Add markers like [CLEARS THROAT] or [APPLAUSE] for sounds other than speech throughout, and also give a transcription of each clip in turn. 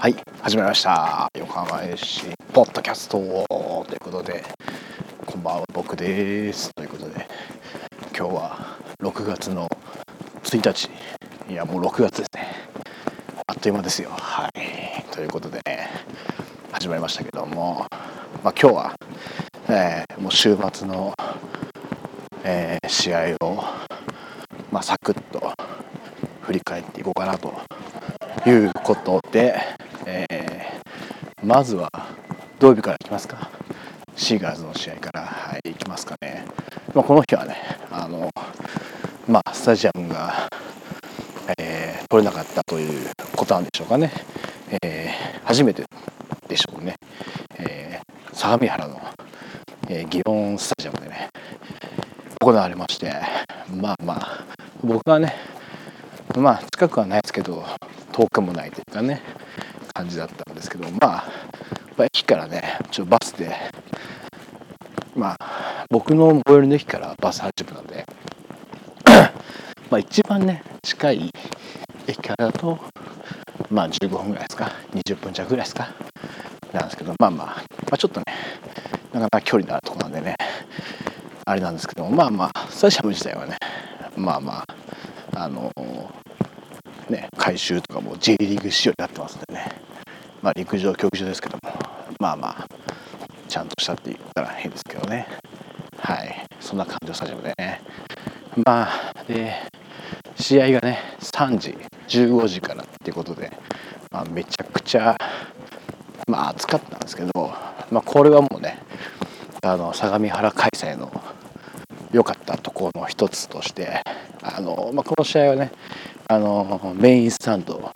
はい始まりました。横浜 FC ポッドキャストということでこんばんは僕です。ということで今日は6月の1日。いやもう6月ですね。あっという間ですよ。はい。ということでね始まりましたけども、まあ、今日は、えー、もう週末の、えー、試合を、まあ、サクッと振り返っていこうかなということで、まずは土曜日からいきますか。シーガーズの試合から。はいいきますかね、まあ、この日はねあのまあスタジアムが、えー、取れなかったということなんでしょうかね、えー、初めてでしょうね、えー、相模原の、えー、祇園スタジアムでね行われまして。まあまあ僕はねまあ近くはないですけど遠くもないというかね。感じだったんですけどまあ駅からねちょバスでまあ僕の最寄りの駅からバス80分なんでまあ一番ね近い駅からだとまあ15分ぐらいですか20分弱ぐらいですかなんですけどまあまあ、まあ、ちょっとねなかなか距離のあるとこなんでねあれなんですけどまあまあスタジアム自体はね。まあまああのね改修とかも J リーグ仕様になってまあ陸上競技場ですけどもまあまあちゃんとしたって言ったら変ですけどね。はい。そんな感じのスタジアムでね。まあで試合がね3時15時からっていうことで、まあ、めちゃくちゃまあ暑かったんですけど、まあ、これはもうねあの相模原開催の良かったところの一つとしてあの、まあ、この試合はねあのメインスタンド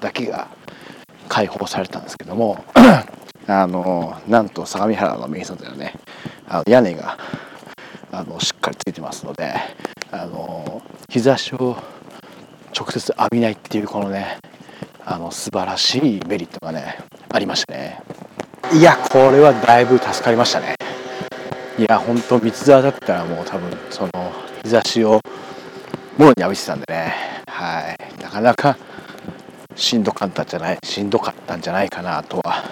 だけが開放されたんですけども [CLEARS THROAT] あのなんと相模原のメインスタンドではね。あの屋根があのしっかりついてますのであの日差しを直接浴びないっていうこのねあの素晴らしいメリットがねありましたね。いやこれはだいぶ助かりましたね。いや本当三沢だったらもう多分その日差しをもろに浴びてたんでね。はい。なかなかしんどかったんじゃないしんどかったんじゃないかなとは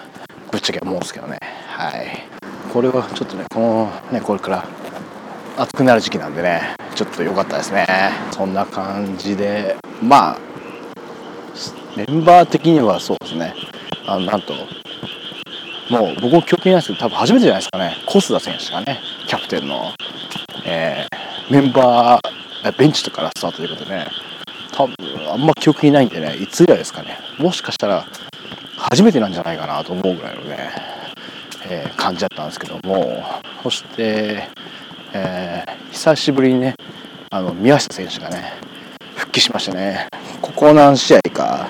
ぶっちゃけ思うんですけどね。はい。これはちょっとねこのねこれから暑くなる時期なんでねちょっと良かったですね。そんな感じでまあメンバー的にはそうですね。あのなんともう僕も記憶にないですけど多分初めてじゃないですかね。小須田選手がねキャプテンの、えー、メンバーベンチとからスタートということでね。多分あんま記憶にないんでねいつ以来ですかね。もしかしたら初めてなんじゃないかなと思うぐらいのね、えー、感じだったんですけども。そして、えー、久しぶりにねあの宮下選手がね復帰しましたね。ここ何試合か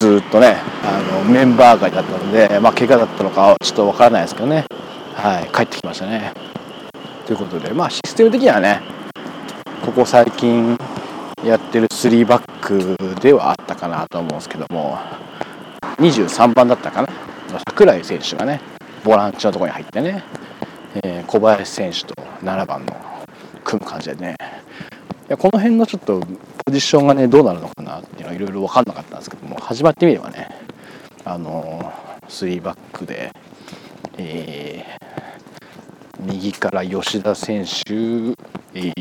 ずっとねあのメンバー外だったので、まあ、怪我だったのかちょっとわからないですけどね、はい、帰ってきましたね。ということで、まあ、システム的にはねここ最近やってる3バックではあったかなと思うんですけども23番だったかな。櫻井選手がねボランチのところに入ってね、えー、小林選手と7番の組む感じでね。いやこの辺のちょっとポジションがねどうなるのかなっていうのはいろいろ分かんなかったんですけども始まってみればねあの3バックで、えー、右から吉田選手、え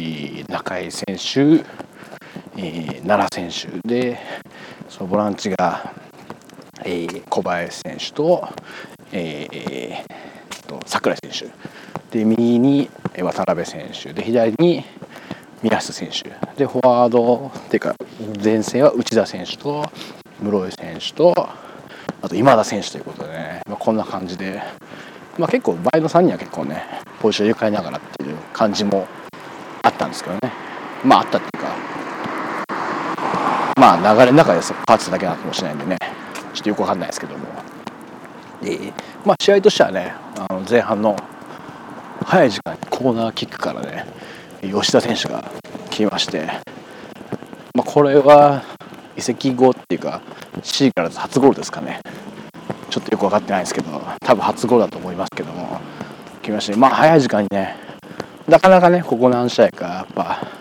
ー、中井選手、えー、奈良選手でそのボランチが、えー、小林選手と,、えー、と櫻井選手。で右に渡辺選手で左に宮下選手。でフォワードっていうか前線は内田選手と室井選手とあと今田選手ということでね、まあ、こんな感じで、まあ、結構前の3人は結構ねポジション入れ替えながらっていう感じもあったんですけどね。まああったっていうまあ流れの中で変わってただけなのかもしれないんでね。ちょっとよくわかんないですけども。でまあ試合としてはねあの前半の早い時間にコーナーキックからね吉田選手が来まして、まあ、これは移籍後っていうか C から初ゴールですかね。ちょっとよく分かってないですけど多分初ゴールだと思いますけども来ましてまあ早い時間にねなかなかねここ何試合かやっぱ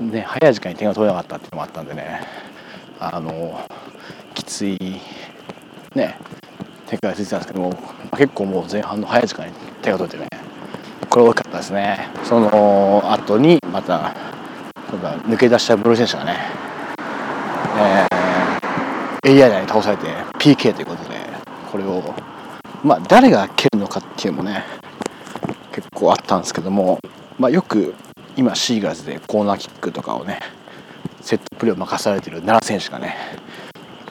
ね早い時間に点が取れなかったっていうのもあったんでね。あのきついね展開がついてたんですけども結構もう前半の早い時間に手が取ってねこれ大きかったですね。その後にまた抜け出したブロイ選手がね、えー、AI に倒されて PK ということでこれをまあ誰が蹴るのかっていうのもね結構あったんですけども、まあ、よく今シーガーズでコーナーキックとかをねセットプレーを任されている奈良選手がね、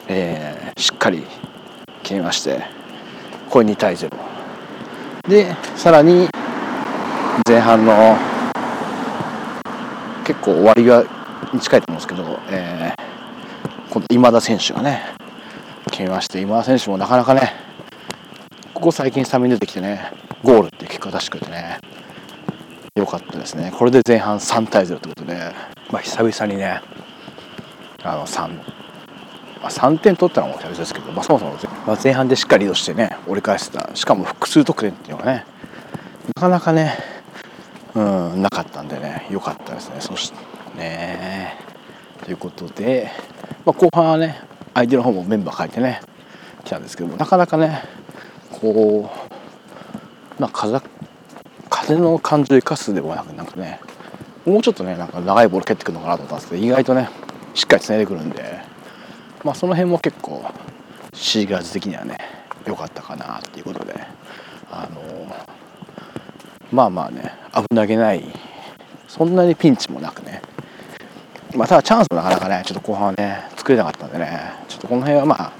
えー、しっかり決めましてこれ2対0でさらに前半の結構終わりがに近いと思うんですけど、えー、今度今田選手がね決めまして今田選手もなかなかねここ最近スタメン出てきてねゴールって結果出してくれてね良かったですね。これで前半3対0ということで、まあ、久々にね。あの3、まあ、3点取ったのも久々ですけど、まあ、そもそも前,、前半でしっかりリードしてね折り返せた。しかも複数得点っていうのがねなかなかねうんなかったんでね良かったですね。そしてねということで、まあ、後半はね相手の方もメンバー変えてね来たんですけどもなかなかねこう、まあ、風風の感じを生かすでもなくなんかねもうちょっとねなんか長いボール蹴ってくるのかなと思ったんですけど意外とねしっかりつないでくるんで、まあ、その辺も結構シーガーズ的にはね良かったかなっていうことであのまあまあね危なげないそんなにピンチもなくねまあただチャンスもなかなかねちょっと後半はね作れなかったんでねちょっとこの辺はま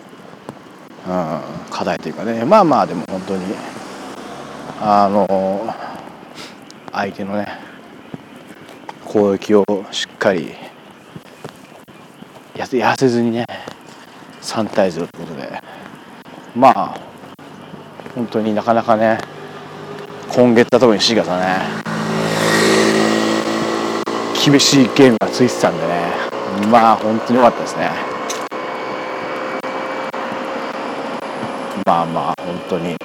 あ、うん、課題というかねまあまあでも本当にあの相手のね攻撃をしっかりやらせずにね3対0ということで。まあ本当になかなかね今月は特に4月はね厳しいゲームがついてたんでね。まあ本当に良かったですね。まあまあ本当に。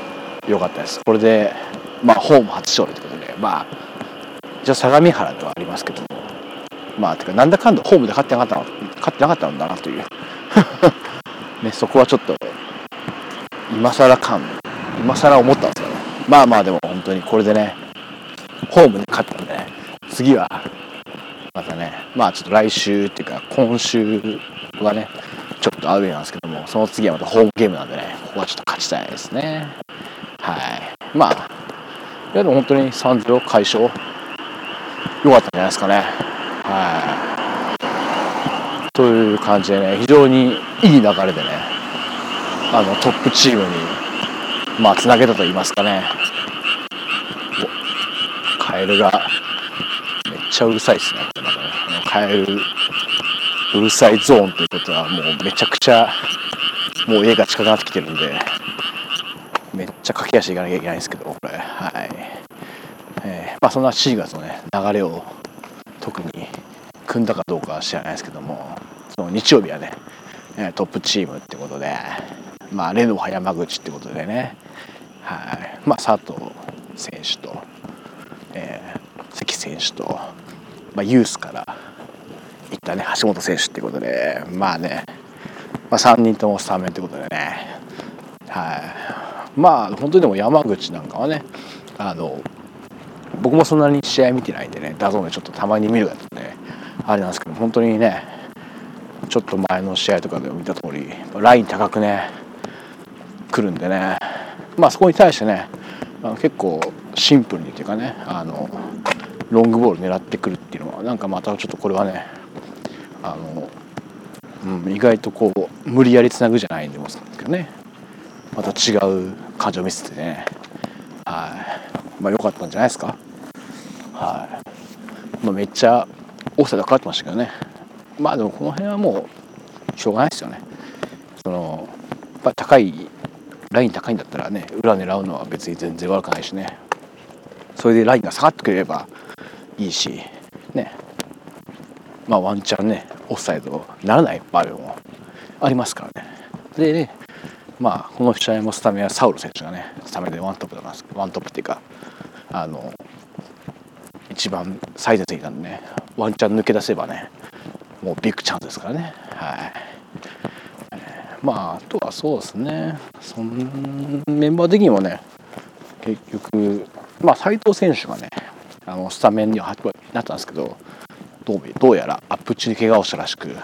良かったです。これでまあホーム初勝利ということでまあじゃあ相模原ではありますけどもまあてかなんだかんだホームで勝ってなかったの勝ってなかったんだなという。[LAUGHS] ねそこはちょっと今更感今更思ったんですよね。まあまあでも本当にこれでねホームで勝ったんでね次はまたねまあちょっと来週っていうか今週はねちょっとアウェーなんですけどもその次はまたホームゲームなんでねここはちょっと勝ちたいですね。はい。まあいやでも本当に3-0快勝良かったんじゃないですかね。はい。という感じでね非常にいい流れでねあのトップチームにまあつなげたと言いますかね。カエルがめっちゃうるさいですねこれまねカエルうるさいゾーンということはもうめちゃくちゃもう家が近くなってきてるんで。めっちゃ駆け足いかなきゃいけないんですけどこれ。はい、えー、まあそんな4月のね流れを特に組んだかどうかは知らないですけどもその日曜日はねトップチームってことでまあレノファ山口ってことでね。はい。まあ佐藤選手と、えー、関選手と、まあ、ユースから行ったね橋本選手ってことでまあね、まあ、3人ともスタメンってことでね。はい。まあ本当にでも山口なんかはねあの僕もそんなに試合見てないんでね DAZN でちょっとたまに見るやつねあれなんですけど本当にねちょっと前の試合とかでも見た通りライン高くね来るんでねまあそこに対してねあの結構シンプルにっていうかねあのロングボール狙ってくるっていうのはなんかまたちょっとこれはねあの、うん、意外とこう無理やりつなぐじゃないんでもですけどねまた違う感情を見せてね。はい。まあ良かったんじゃないですか。はい、まあ、めっちゃオフサイドかかってましたけどね。まあでもこの辺はもうしょうがないですよね。そのやっぱ高いライン高いんだったらね裏狙うのは別に全然悪くないしね。それでラインが下がってくれればいいしね。まあワンチャンねオフサイドならない場合もありますからね。でねまあこの試合もスタメンはサウル選手がねスタメンでワントップだなワントップっていうかあの一番最前線なんでねワンチャン抜け出せばねもうビッグチャンスですからね。はい、まああとはそうですね。そんメンバー的にもね結局まあ斉藤選手がねあのスタメンにはなったんですけどどうどうやらアップ中に怪我をしたらしく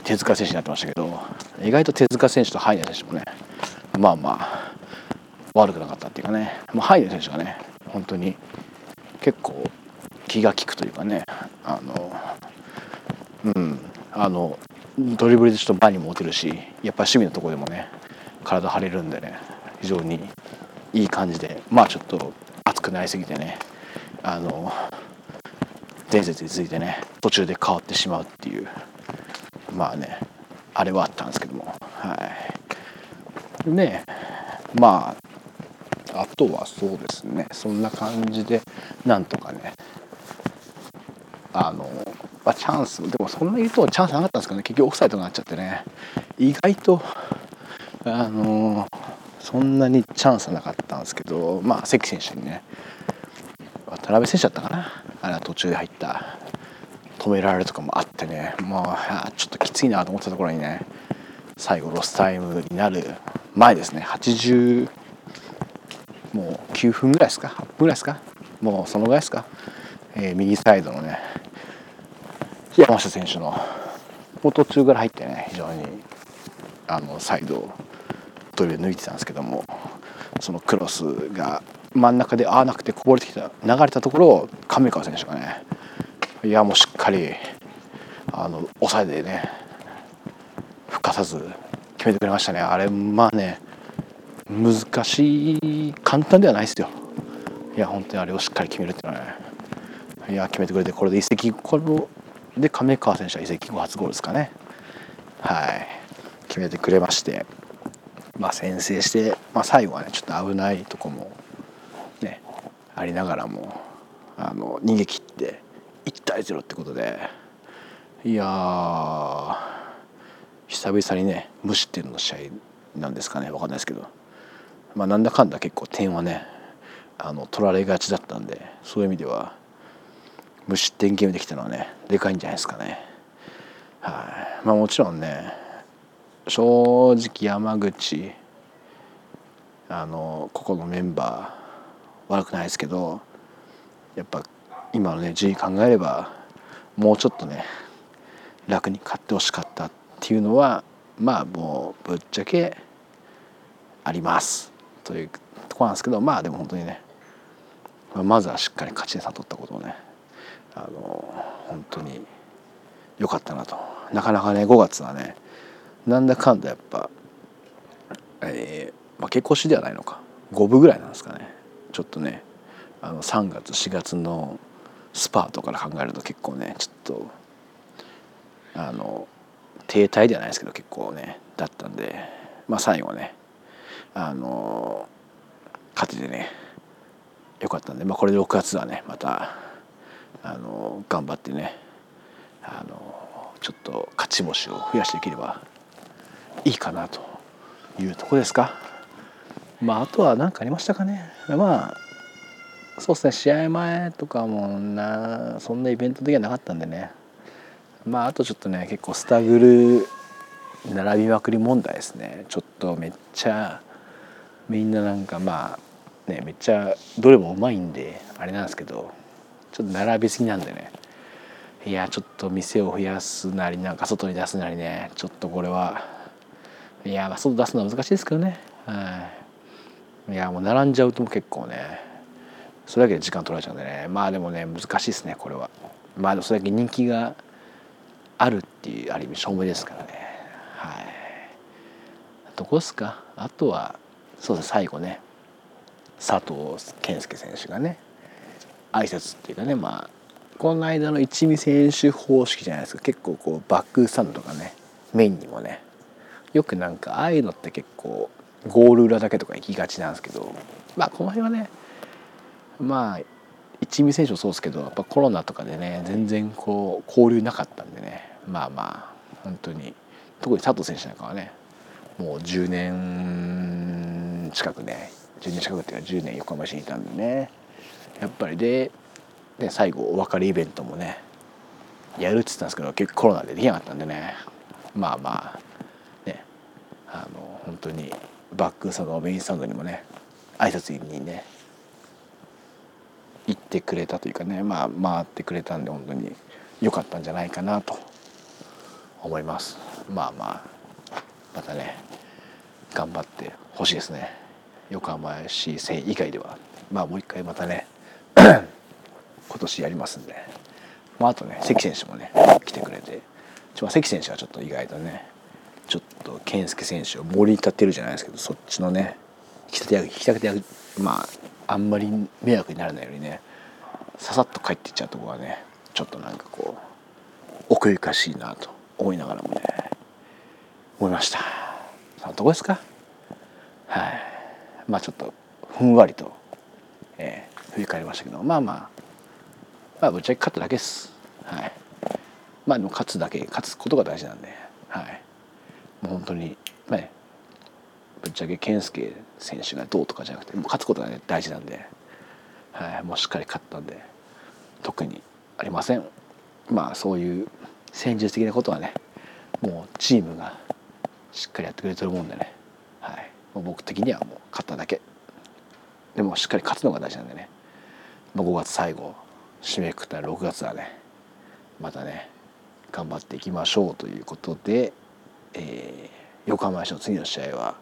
手塚選手になってましたけど意外と手塚選手とハイネ選手もねまあまあ悪くなかったっていうかね、まあ、ハイネ選手がね本当に結構気が利くというかねあのうんあのドリブルでちょっと前にも持てるしやっぱり守備のとこでもね体張れるんでね非常にいい感じでまあちょっと熱くなりすぎてねあの伝説についてね途中で変わってしまうっていうまあねあれはあったんですけども。はい。ねまああとはそうですね。そんな感じでなんとかねあの、まあ、チャンスでもそんな言うとチャンスなかったんですけどね。結局オフサイドになっちゃってね。意外とあのそんなにチャンスなかったんですけど。まあ関選手にね。渡辺選手だったかな。あれは途中で入った。止められるとかもあってね。もうちょっときついなと思ったところにね最後ロスタイムになる前ですね。80もう9分ぐらいですか？8分ぐらいですか？もうそのぐらいですか、えー、右サイドのね山下選手の途中から入ってね非常にあのサイドをドリブル抜いてたんですけどもそのクロスが真ん中で合わなくてこぼれてきた流れたところを亀川選手がねいやもうしっかりあの抑えてねふかさず決めてくれましたね。あれまあね難しい簡単ではないですよ。いや本当にあれをしっかり決めるっていうのはね。いや決めてくれてこれで移籍これで亀川選手は移籍後初ゴールですかね。はい。決めてくれましてまあ先制して、まあ、最後はねちょっと危ないとこもねありながらもあの逃げ切って1対0ってことで。いや久々にね無失点の試合なんですかね。分かんないですけど。まあなんだかんだ結構点はねあの取られがちだったんでそういう意味では無失点ゲームできたのはねでかいんじゃないですかね。はい。まあもちろんね正直山口あのここのメンバー悪くないですけどやっぱ今のね順位考えればもうちょっとね楽に勝ってほしかったっていうのはまあもうぶっちゃけあります。というとこなんですけどまあでも本当にねまずはしっかり勝ち点3取ったことをねあの本当に良かったなと。なかなかね5月はねなんだかんだやっぱ、えー、負け越しではないのか。5分ぐらいなんですかね。ちょっとねあの3月4月のスパートから考えると結構ねちょっとあの停滞ではないですけど結構ねだったんでまあ最後ねあの勝ててねよかったんで、まあ、これで6月はねまたあの頑張ってねあのちょっと勝ち星を増やしていければいいかなというとこですか。まああとは何かありましたかね。まあそうですね試合前とかもなそんなイベント的はなかったんでね。まああとちょっとね結構スタグル並びまくり問題ですね。ちょっとめっちゃみんななんかまあねめっちゃどれもうまいんであれなんですけどちょっと並びすぎなんでね。いやちょっと店を増やすなりなんか外に出すなりねちょっとこれはいやまあ外出すのは難しいですけどね。はい。いやもう並んじゃうとも結構ねそれだけで時間取られちゃうんでね。まあでもね難しいですねこれは。まあそれだけ人気があるっていうある意味証明ですからね。はい。どこですか？あとはそうです最後ね。佐藤健介選手がね挨拶っていうかねまあこの間の一味選手方式じゃないですか。結構こうバックスタンドとかねメインにもねよくなんかああいうのって結構ゴール裏だけとか行きがちなんですけどまあこの辺はねまあ一味選手もそうですけどやっぱコロナとかでね全然こう交流なかったんでね。まあまあ本当に。特に佐藤選手なんかはねもう10年近くね10年近くっていうか10年横浜市にいたんでね。やっぱりでで最後お別れイベントもねやるって言ったんですけど結構コロナでできなかったんでね。まあまあねあの本当にバックサウンドメインサウンドにもね挨拶にね行ってくれたというかねまあ回ってくれたんで本当に良かったんじゃないかなと思います。まあまあまたね頑張ってほしいですね。横浜 FC 戦以外では。まあもう一回またね [CLEARS THROAT] 今年やりますんで、まあ、あとね関選手もね来てくれて。関選手はちょっと意外とねちょっと健介選手を盛り立てるじゃないですけどそっちのね引き立て役引き立て役まああんまり迷惑にならないようにねささっと帰っていっちゃうとこがねちょっとなんかこう奥ゆかしいなと思いながらもね思いました。そのとこですか？はい。まあちょっとふんわりと、えー、振り返りましたけどまあまあまあぶっちゃけ勝っただけです。はい。まあでも勝つだけ勝つことが大事なんではい。もう本当にまあねぶっちゃけ健介選手がどうとかじゃなくてもう勝つことが、ね、大事なんで、はい、もうしっかり勝ったんで特にありません。まあそういう戦術的なことはねもうチームがしっかりやってくれてるもんでね、はい、もう僕的にはもう勝っただけ。でもしっかり勝つのが大事なんでね、まあ、5月最後締めくくったら6月はねまたね頑張っていきましょうということで、えー、横浜市の次の試合は、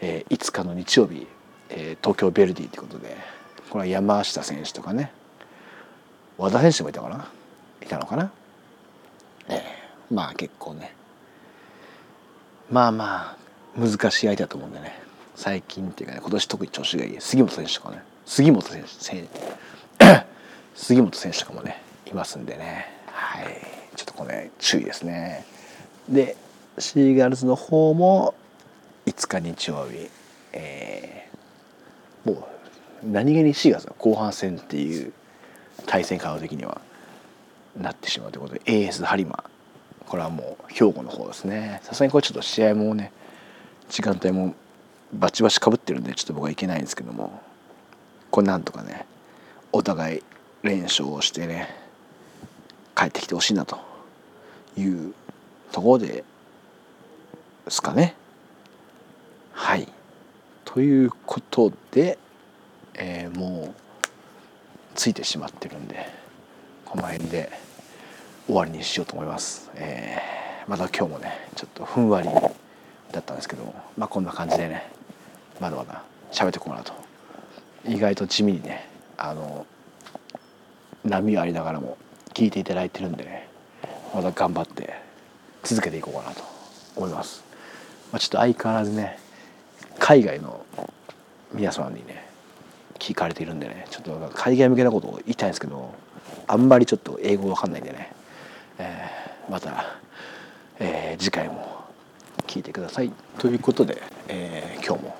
えー、5日の日曜日、えー、東京ヴェルディということでこれは山下選手とかね和田選手もいたかな？いたのかな、えー、まあ結構ねまあまあ難しい相手だと思うんでね。最近っていうかね今年特に調子がいい。杉本選手とかね。杉本選手 [COUGHS] 杉本選手とかもねいますんでね。はい。ちょっとこれ、注意ですね。でシーガルズの方も5日日曜日、えー、もう何気にシーガルズの後半戦っていう対戦可能的にはなってしまうということで AS 播磨これはもう兵庫の方ですねさすがにこれちょっと試合もね時間帯もバチバチかぶってるんでちょっと僕はいけないんですけどもこれなんとかねお互い連勝をしてね帰ってきてほしいなというところですかね。はい。ということで、えー、もうついてしまってるんでこの辺で終わりにしようと思います。えー、また今日もねちょっとふんわりだったんですけどまあこんな感じでねまだまだ喋っていこうかなと。意外と地味にねあの波ありながらも聞いていただいてるんでねまた頑張って続けていこうかなと思います、まあ、ちょっと相変わらずね海外の皆さんにね聞かれているんでねちょっと海外向けなことを言いたいんですけどあんまりちょっと英語わかんないんでね、えー、また、えー、次回も聞いてください。ということで、えー、今日も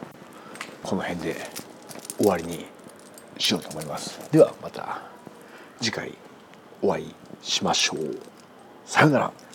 この辺で終わりにしようと思います。ではまた次回お会いしましょう。さようなら。